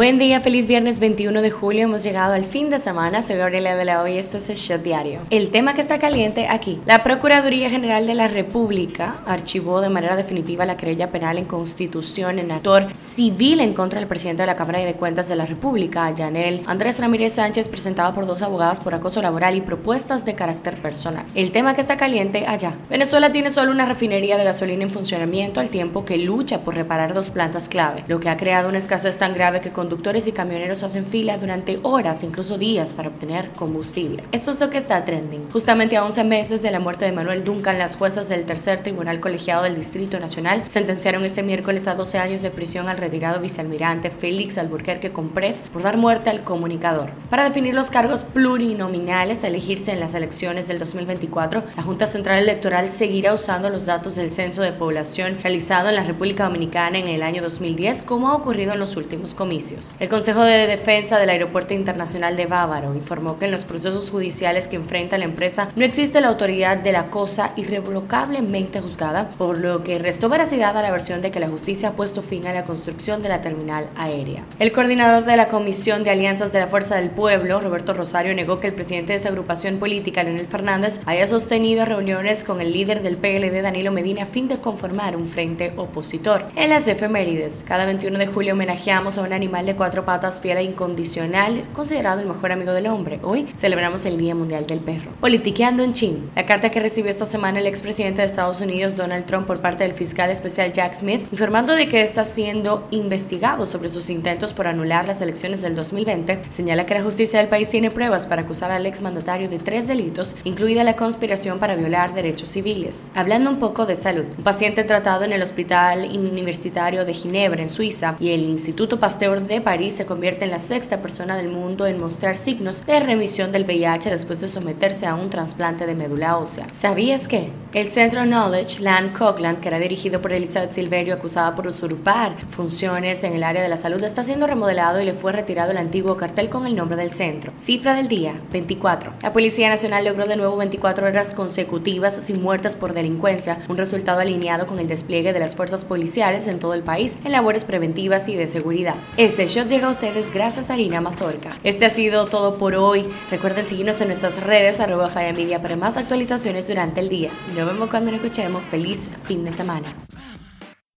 Buen día, feliz viernes 21 de julio. Hemos llegado al fin de semana. Soy Gabriela de la Hoy. Esto es el Shot Diario. El tema que está caliente aquí. La Procuraduría General de la República archivó de manera definitiva la querella penal en constitución en actor civil en contra del presidente de la Cámara de Cuentas de la República, Yanel Andrés Ramírez Sánchez, presentada por dos abogadas por acoso laboral y propuestas de carácter personal. El tema que está caliente allá. Venezuela tiene solo una refinería de gasolina en funcionamiento al tiempo que lucha por reparar dos plantas clave, lo que ha creado una escasez tan grave que conductores y camioneros hacen fila durante horas, incluso días, para obtener combustible. Esto es lo que está trending. Justamente a 11 meses de la muerte de Manuel Duncan, las juezas del tercer tribunal colegiado del Distrito Nacional sentenciaron este miércoles a 12 años de prisión al retirado vicealmirante Félix Alburquerque Comprés por dar muerte al comunicador. Para definir los cargos plurinominales a elegirse en las elecciones del 2024, la Junta Central Electoral seguirá usando los datos del censo de población realizado en la República Dominicana en el año 2010, como ha ocurrido en los últimos comicios. El Consejo de Defensa del Aeropuerto Internacional de Bávaro informó que en los procesos judiciales que enfrenta la empresa no existe la autoridad de la cosa irrevocablemente juzgada, por lo que restó veracidad a la versión de que la justicia ha puesto fin a la construcción de la terminal aérea. El coordinador de la Comisión de Alianzas de la Fuerza del Pueblo, Roberto Rosario, negó que el presidente de esa agrupación política, Leonel Fernández, haya sostenido reuniones con el líder del PLD, Danilo Medina, a fin de conformar un frente opositor. En las efemérides, cada 21 de julio homenajeamos a un animal de cuatro patas fiel e incondicional, considerado el mejor amigo del hombre. Hoy celebramos el Día Mundial del Perro. Politiqueando en Chin. La carta que recibió esta semana el expresidente de Estados Unidos, Donald Trump, por parte del fiscal especial Jack Smith, informando de que está siendo investigado sobre sus intentos por anular las elecciones del 2020, señala que la justicia del país tiene pruebas para acusar al exmandatario de tres delitos, incluida la conspiración para violar derechos civiles. Hablando un poco de salud, un paciente tratado en el Hospital Universitario de Ginebra, en Suiza, y el Instituto Pasteur de París se convierte en la sexta persona del mundo en mostrar signos de remisión del VIH después de someterse a un trasplante de médula ósea. ¿Sabías que? El Centro Knowledge Land Cogland, que era dirigido por Elizabeth Silverio, acusada por usurpar funciones en el área de la salud, está siendo remodelado y le fue retirado el antiguo cartel con el nombre del centro. Cifra del día, 24. La Policía Nacional logró de nuevo 24 horas consecutivas sin muertes por delincuencia, un resultado alineado con el despliegue de las fuerzas policiales en todo el país en labores preventivas y de seguridad. Este shot llega a ustedes gracias a Harina Mazorca. Este ha sido todo por hoy. Recuerden seguirnos en nuestras redes arroba Media para más actualizaciones durante el día. Nos vemos cuando nos escuchemos. Feliz fin de semana.